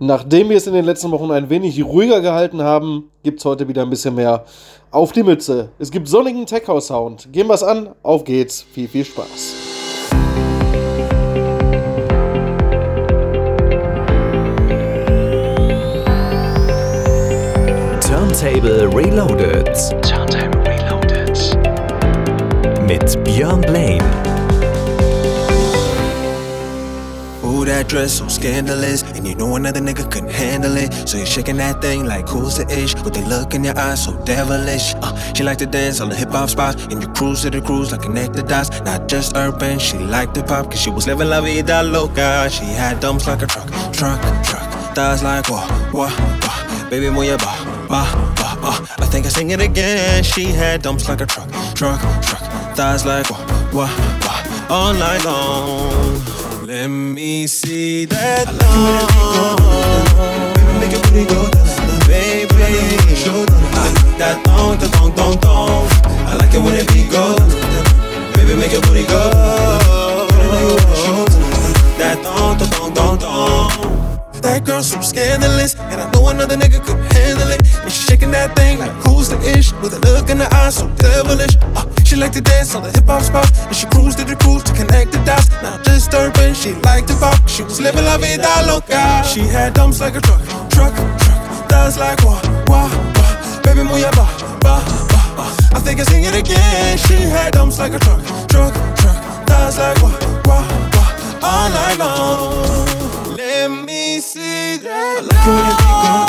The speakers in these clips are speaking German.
Nachdem wir es in den letzten Wochen ein wenig ruhiger gehalten haben, gibt es heute wieder ein bisschen mehr auf die Mütze. Es gibt sonnigen Tech-House-Sound. Gehen wir's an, auf geht's, viel, viel Spaß. Turntable Reloaded. Turntable Reloaded. Mit Björn Blaine. Ooh, that dress so scandalous, and you know another nigga couldn't handle it. So you're shaking that thing like who's the ish? With the look in your eyes so devilish. Uh, she like to dance on the hip hop spots, and you cruise to the cruise like connect the dots. Not just urban, she liked the pop, cause she was living la vida loca. She had dumps like a truck, truck, truck. Thighs like wah, wah, wah. Baby, move your ba, ba, ba. I think I sing it again. She had dumps like a truck, truck, truck. Thighs like wah, wah, wah. All night long. Let me see that thong. Baby, make your booty go. Baby, show that thong, the thong, thong, thong. I like it when it beat go. Baby, make your booty go. That thong, the thong, thong, thong. That girl so scandalous, and I know another nigga could handle it. Shaking that thing like who's the ish? With a look in the eyes so devilish. Uh, she like to dance on the hip hop spot, and she cruised to the cruise to connect the dots. Not disturbing, she liked to pop. She was living la vida loca. She had dumps like a truck, truck, truck. Thighs like wah, wah, wah. Baby, your ba, ba, ba. I think I sing it again. She had dumps like a truck, truck, truck. Thighs like wah, wah, wah. All night long. Let me see that. I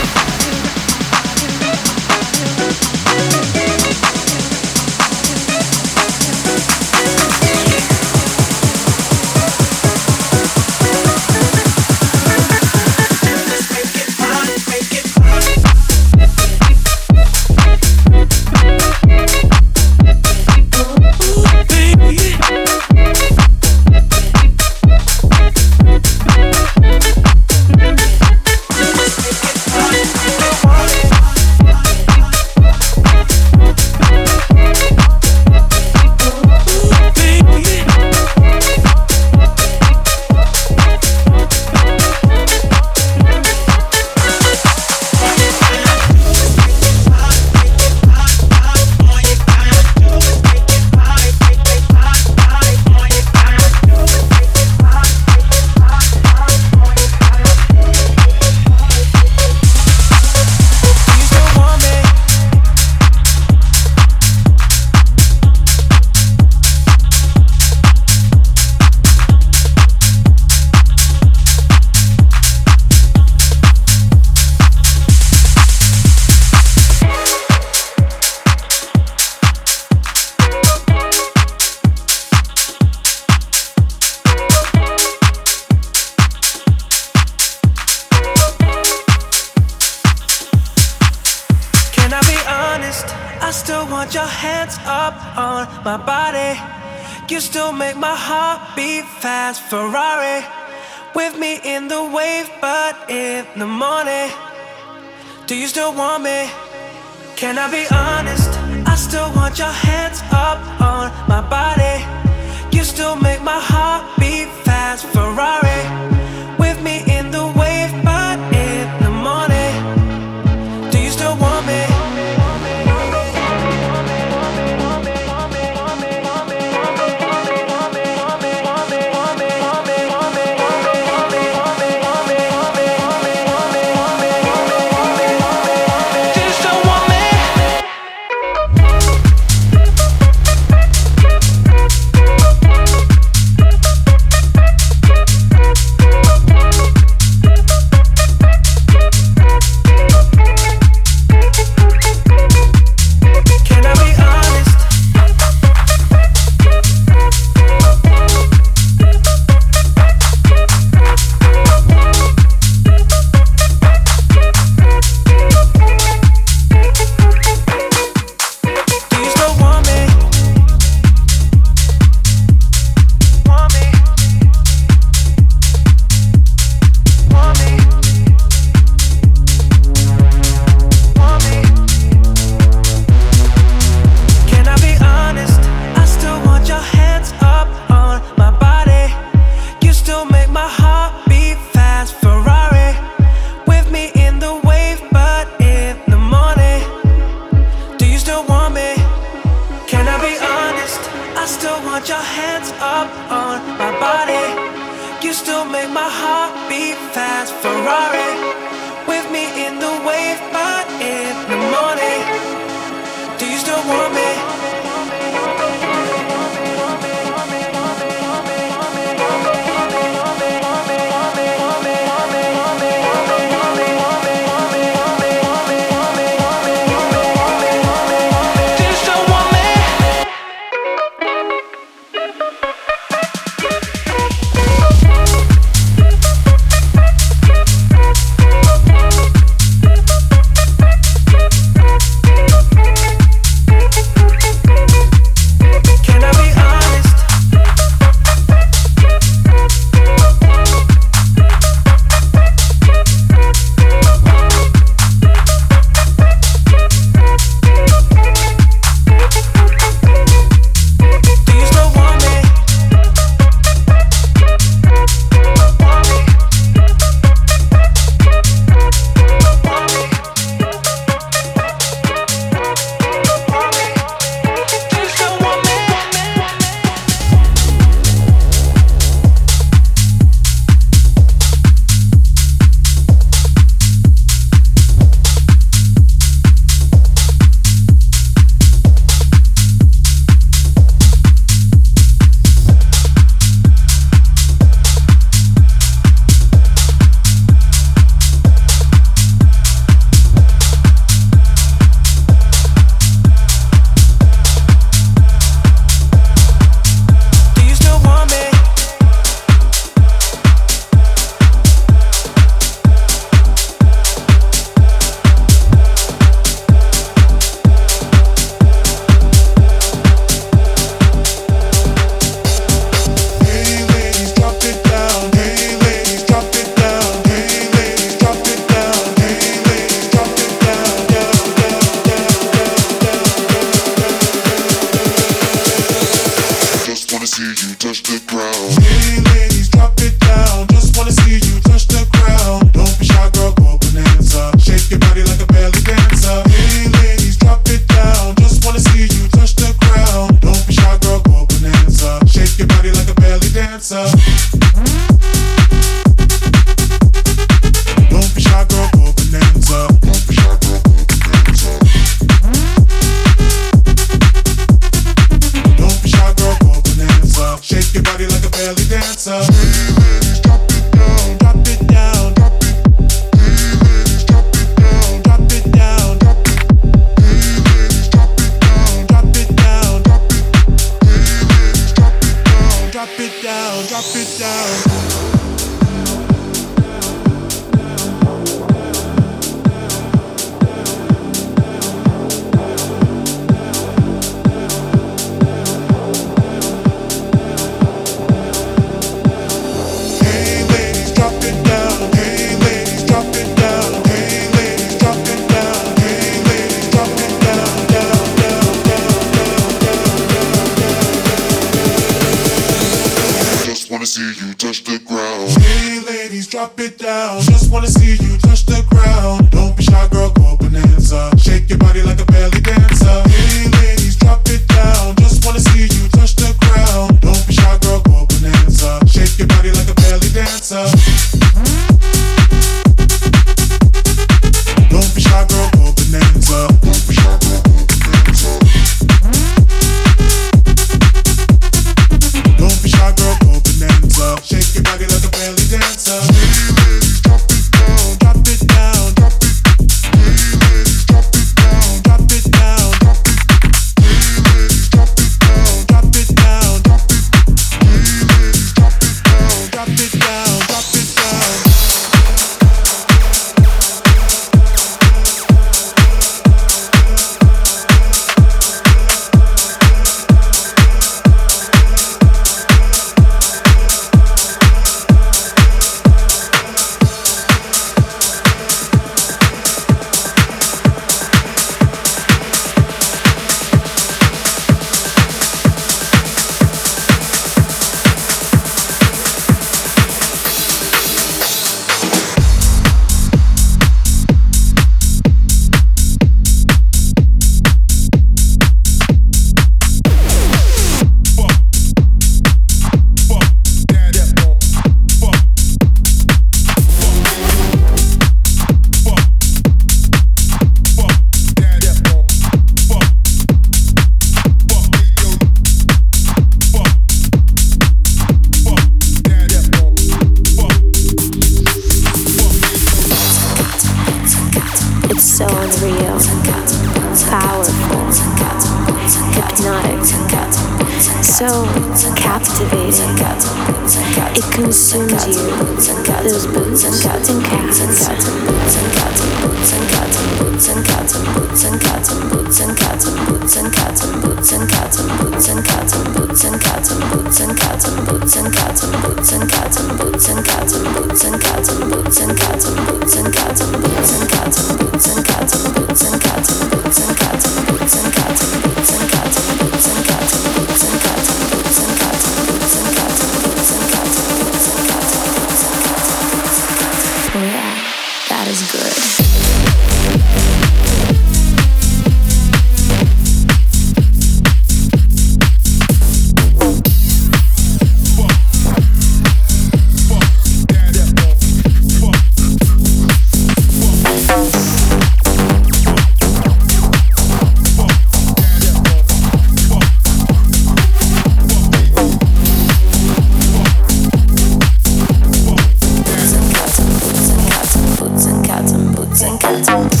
time.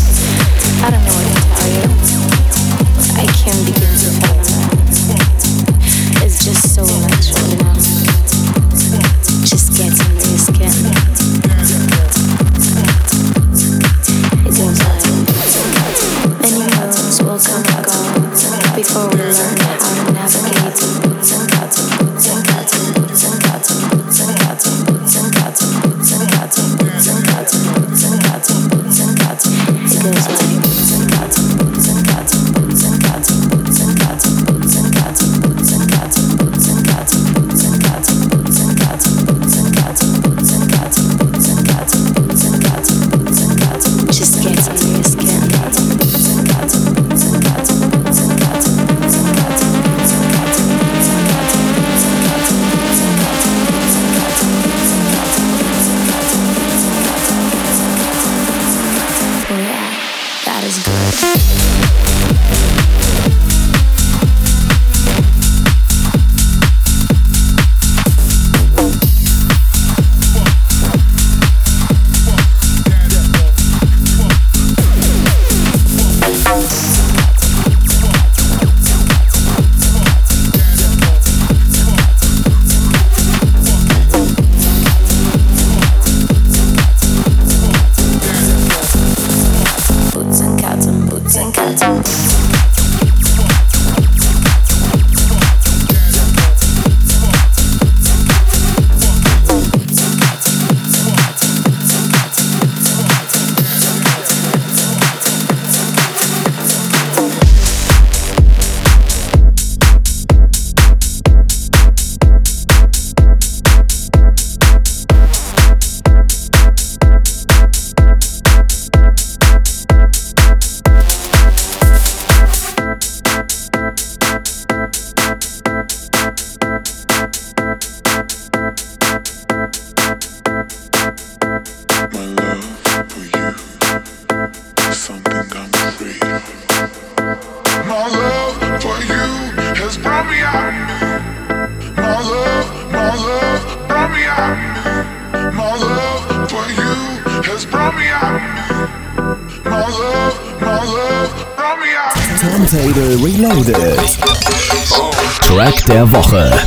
Porra!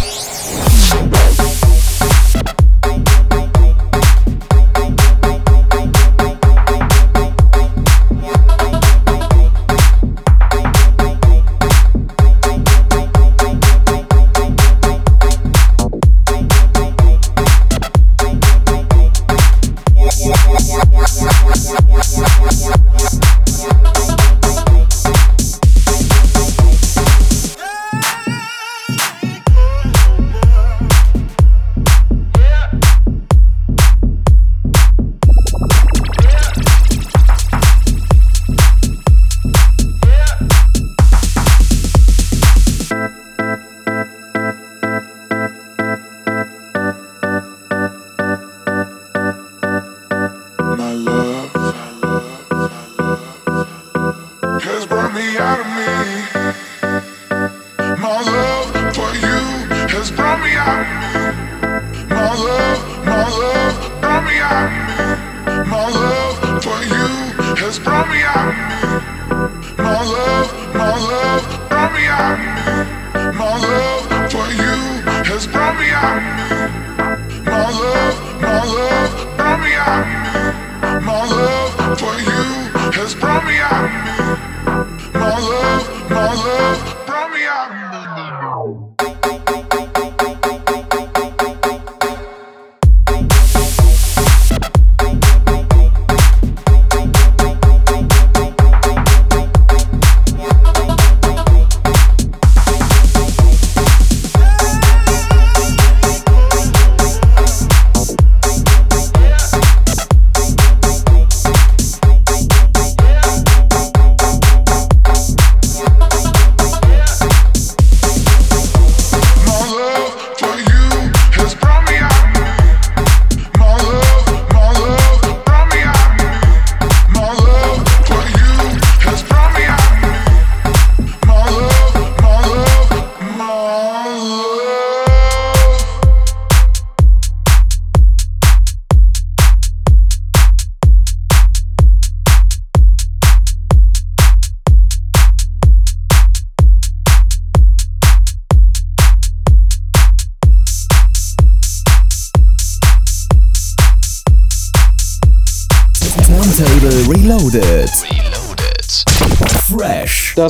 Nostrovia.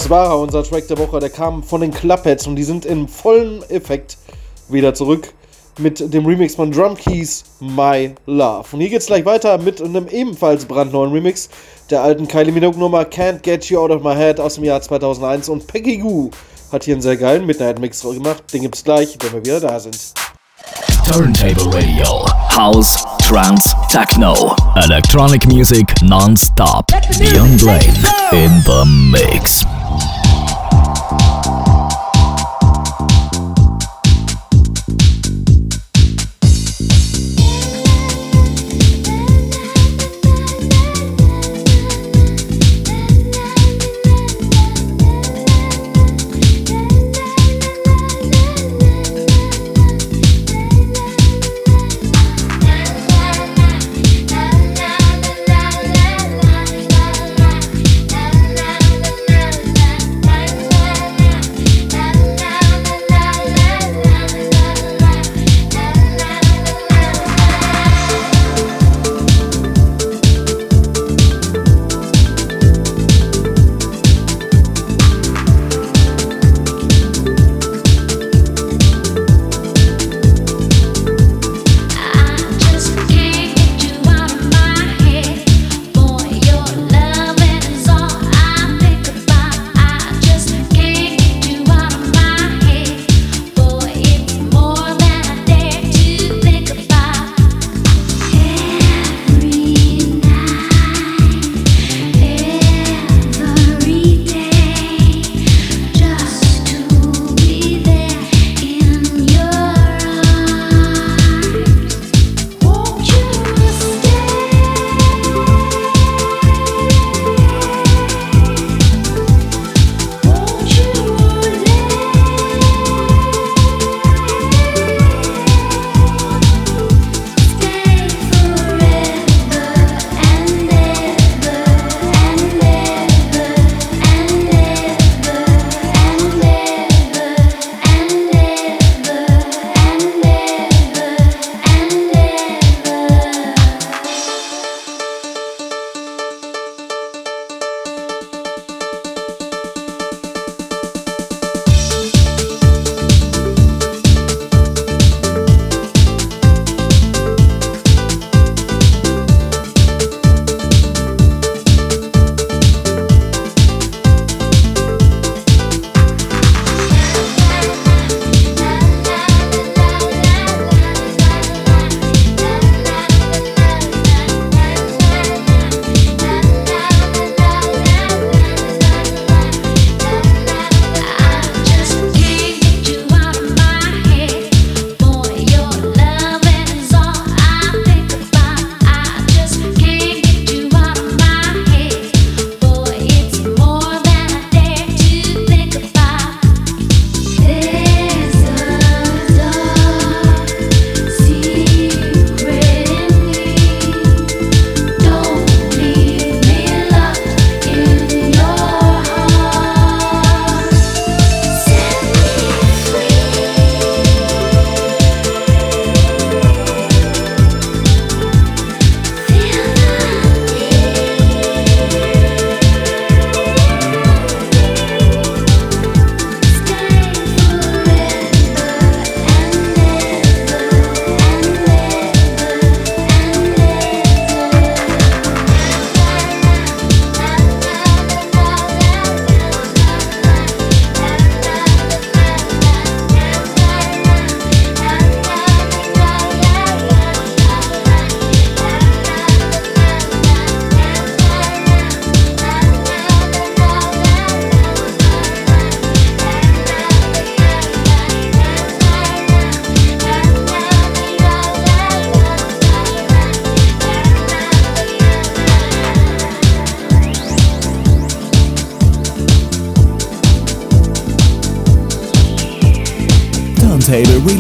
Das war unser Track der Woche. Der kam von den Clubheads und die sind im vollen Effekt wieder zurück mit dem Remix von Drum Keys My Love. Und hier geht's gleich weiter mit einem ebenfalls brandneuen Remix der alten Kylie Minogue Nummer Can't Get You Out of My Head aus dem Jahr 2001 und Peggy Goo hat hier einen sehr geilen Midnight Mix gemacht. Den gibt's gleich, wenn wir wieder da sind. Turntable Radio. House, Trance, Techno. Electronic Music non-stop. Beyond Lane in the mix.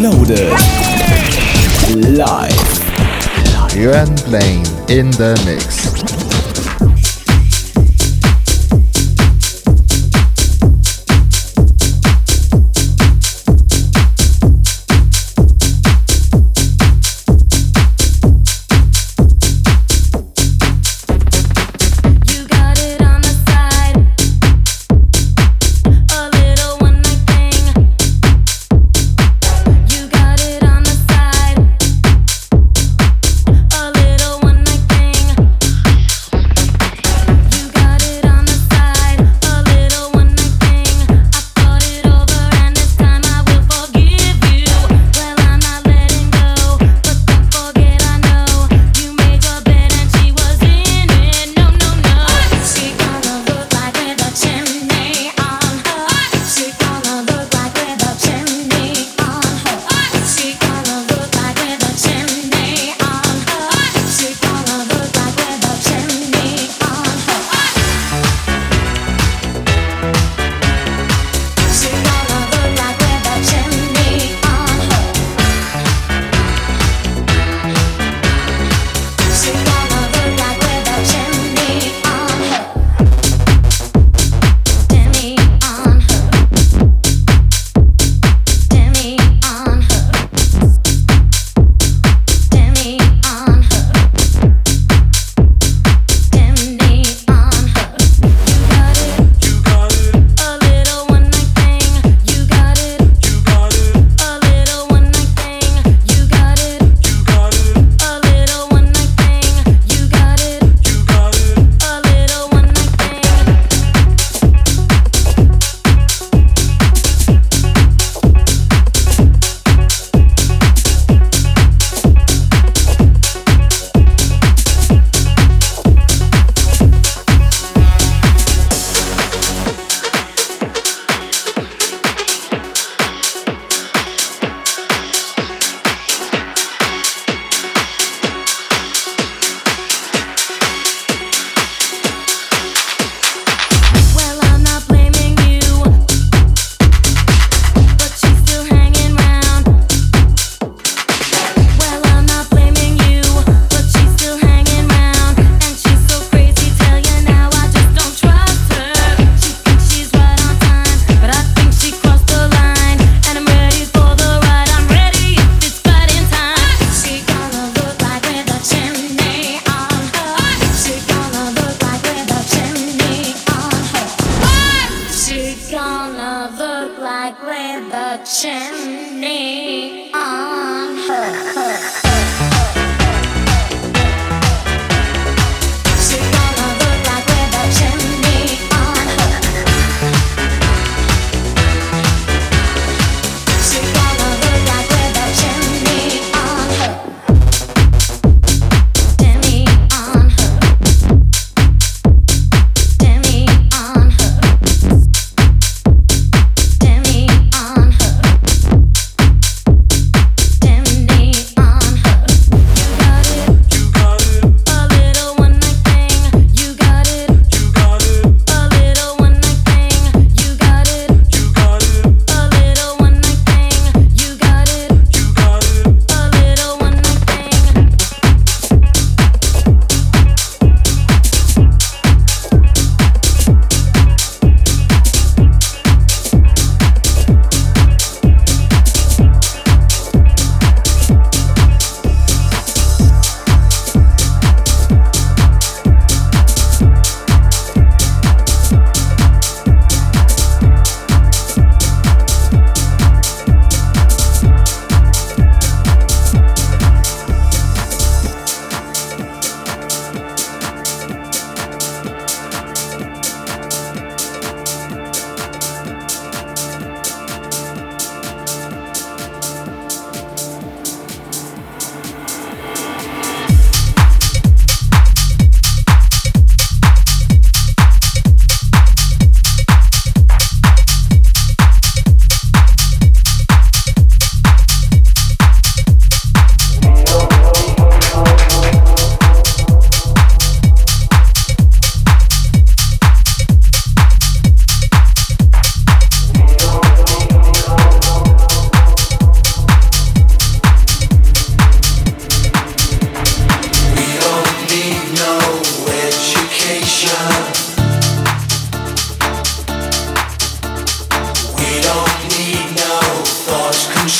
Reloaded. Live. Yuan Blaine in the mix.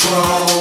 strong.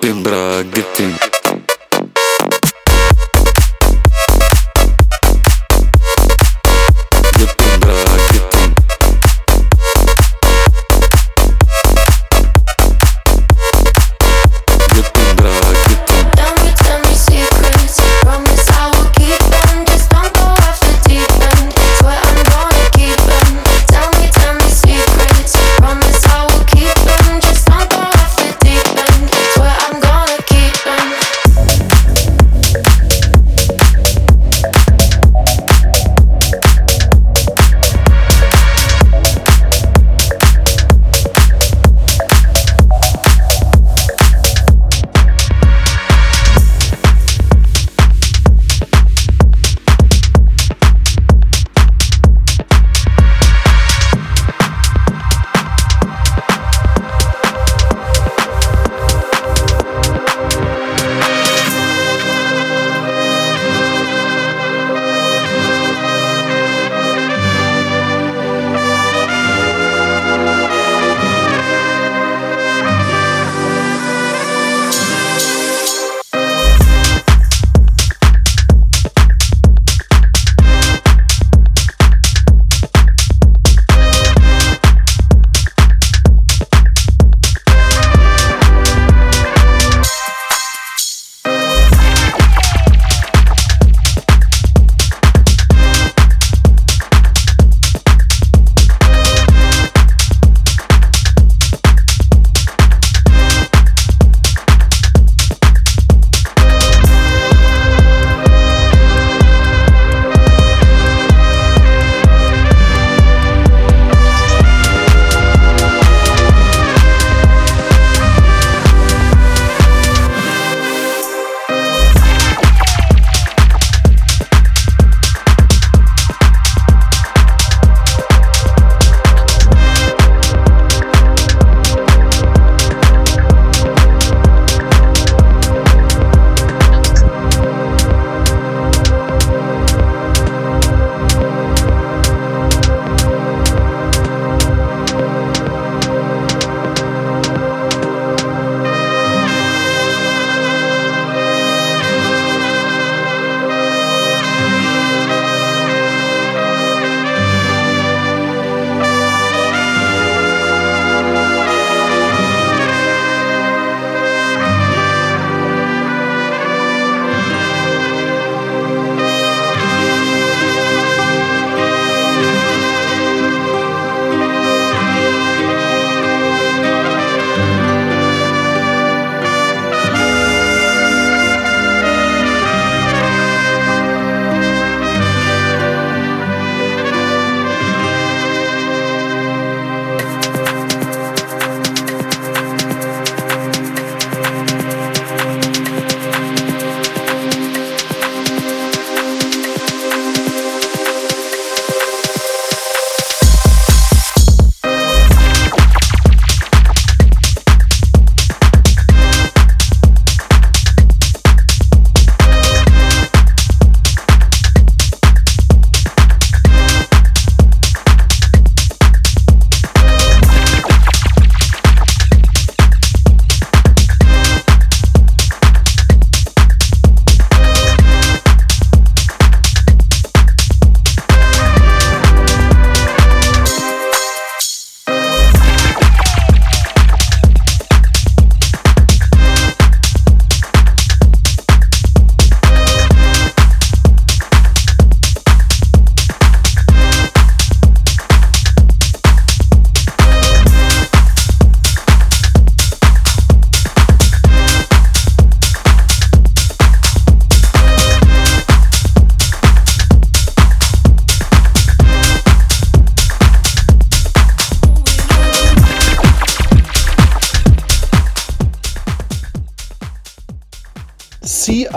Ты брат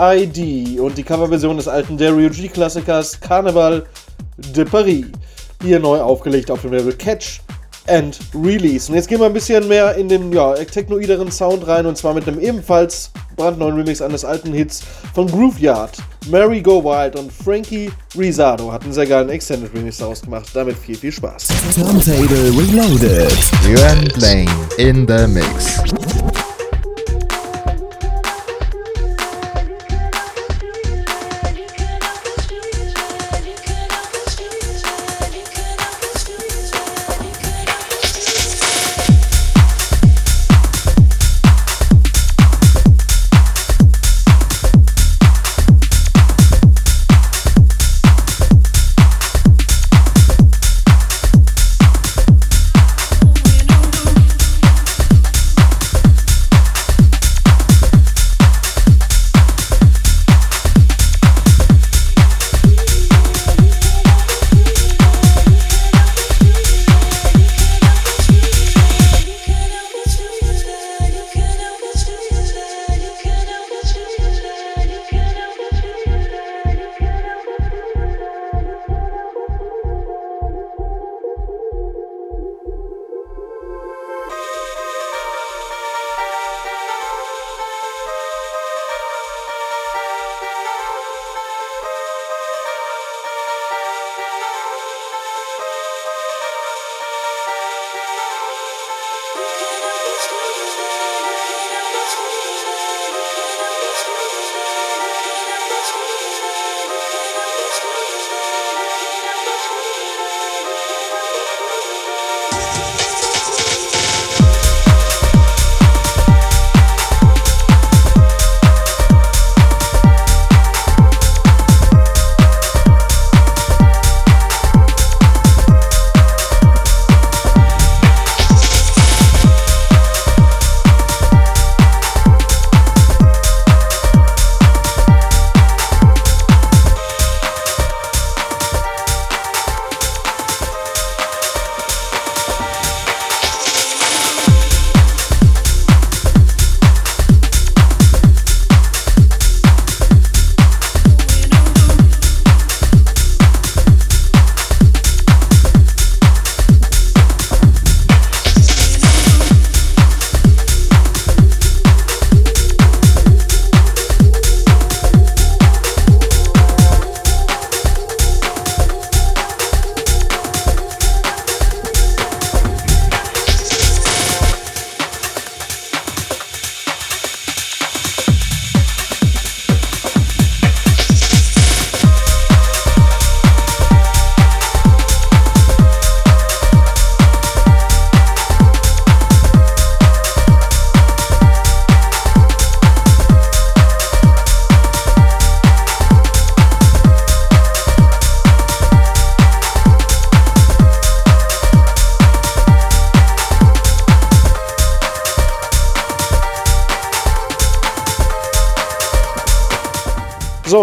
CID und die Coverversion des alten Dario G-Klassikers Carnival de Paris. Hier neu aufgelegt auf dem Label Catch and Release. Und jetzt gehen wir ein bisschen mehr in den ja, technoideren Sound rein und zwar mit einem ebenfalls brandneuen Remix eines alten Hits von Grooveyard. Mary Go Wild und Frankie Risado hatten einen sehr geilen Extended Remix daraus gemacht. Damit viel, viel Spaß. Turntable Reloaded. Yuan Blaine in the mix.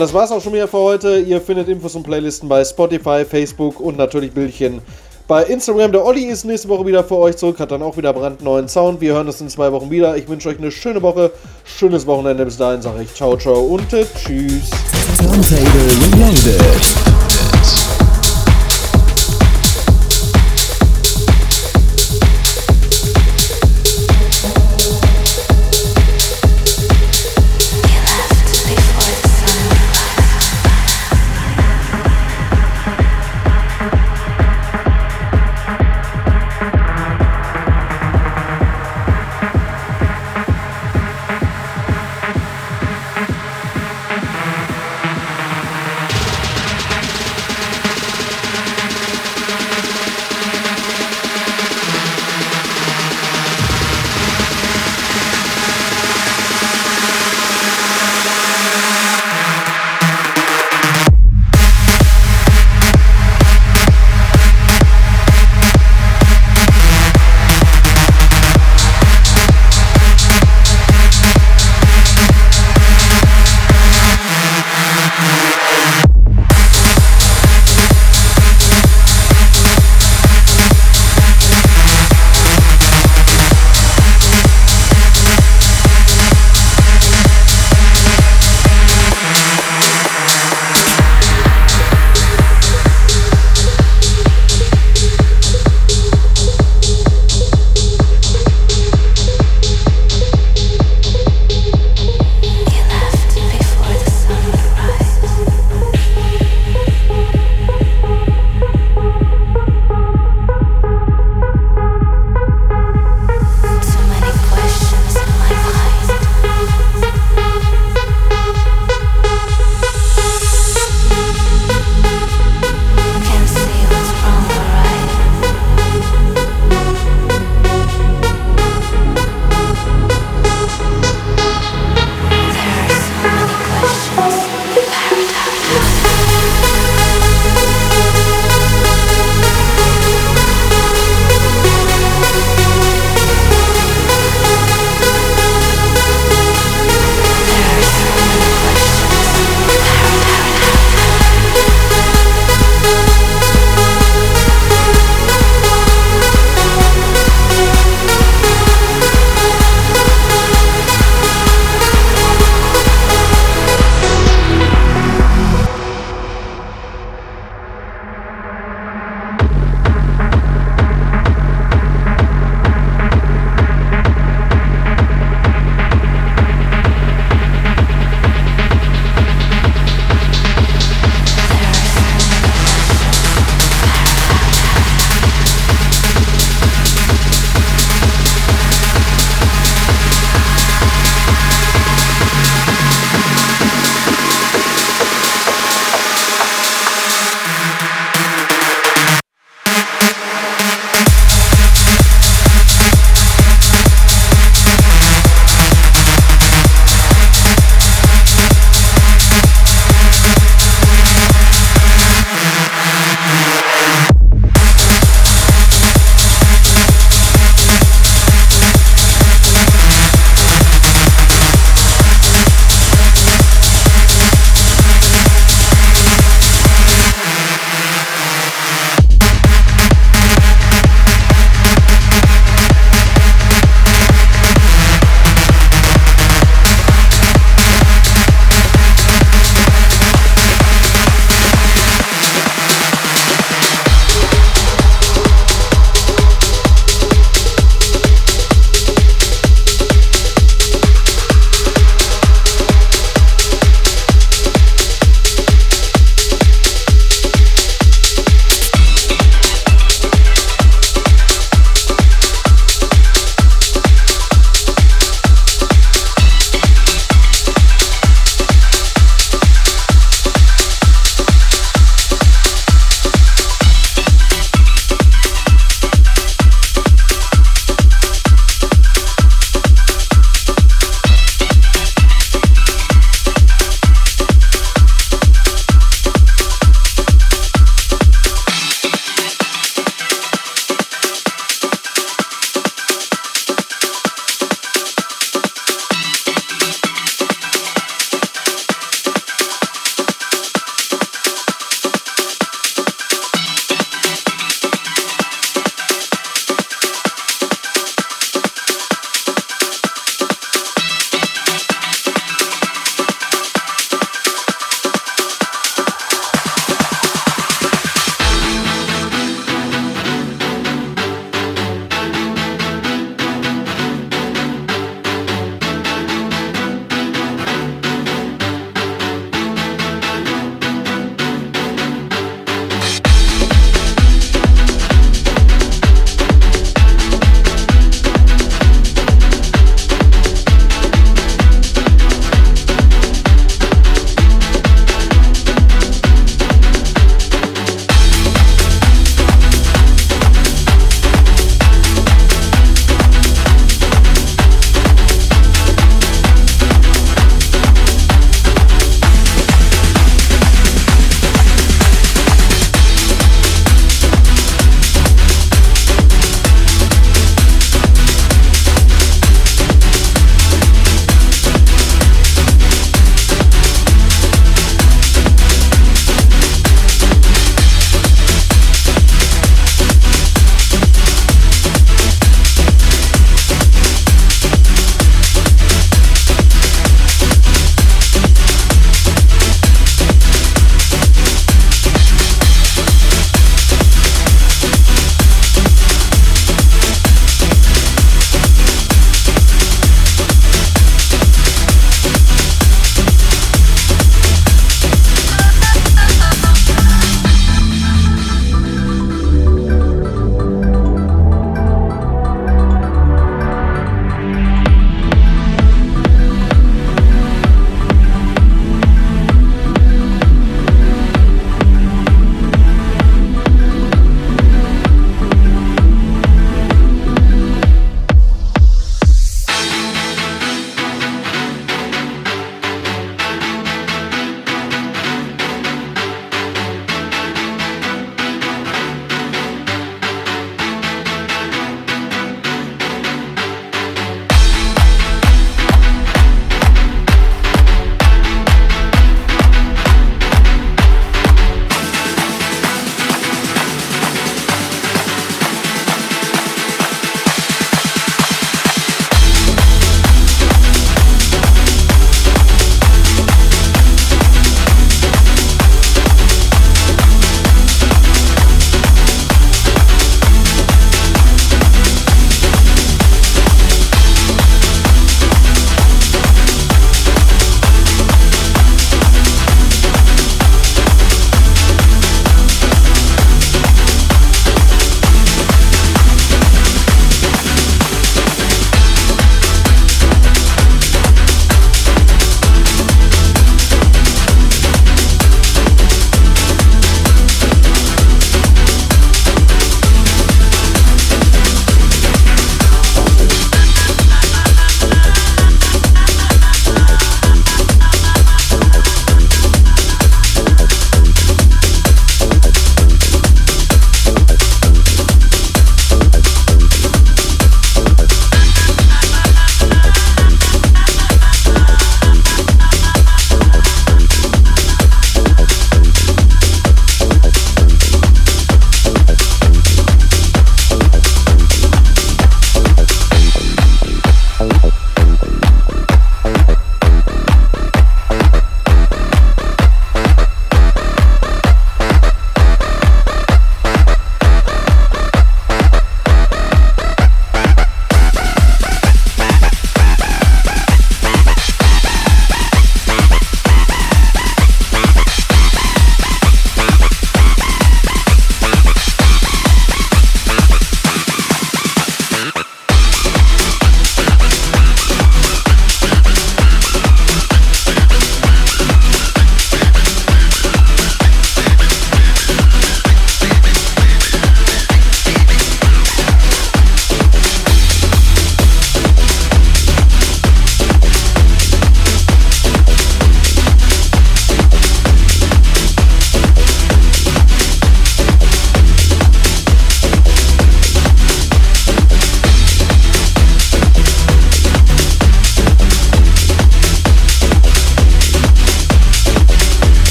Und das war's auch schon wieder für heute. Ihr findet Infos und Playlisten bei Spotify, Facebook und natürlich Bildchen bei Instagram. Der Olli ist nächste Woche wieder für euch zurück, hat dann auch wieder brandneuen Sound. Wir hören uns in zwei Wochen wieder. Ich wünsche euch eine schöne Woche, schönes Wochenende. Bis dahin sage ich ciao, ciao und tschüss.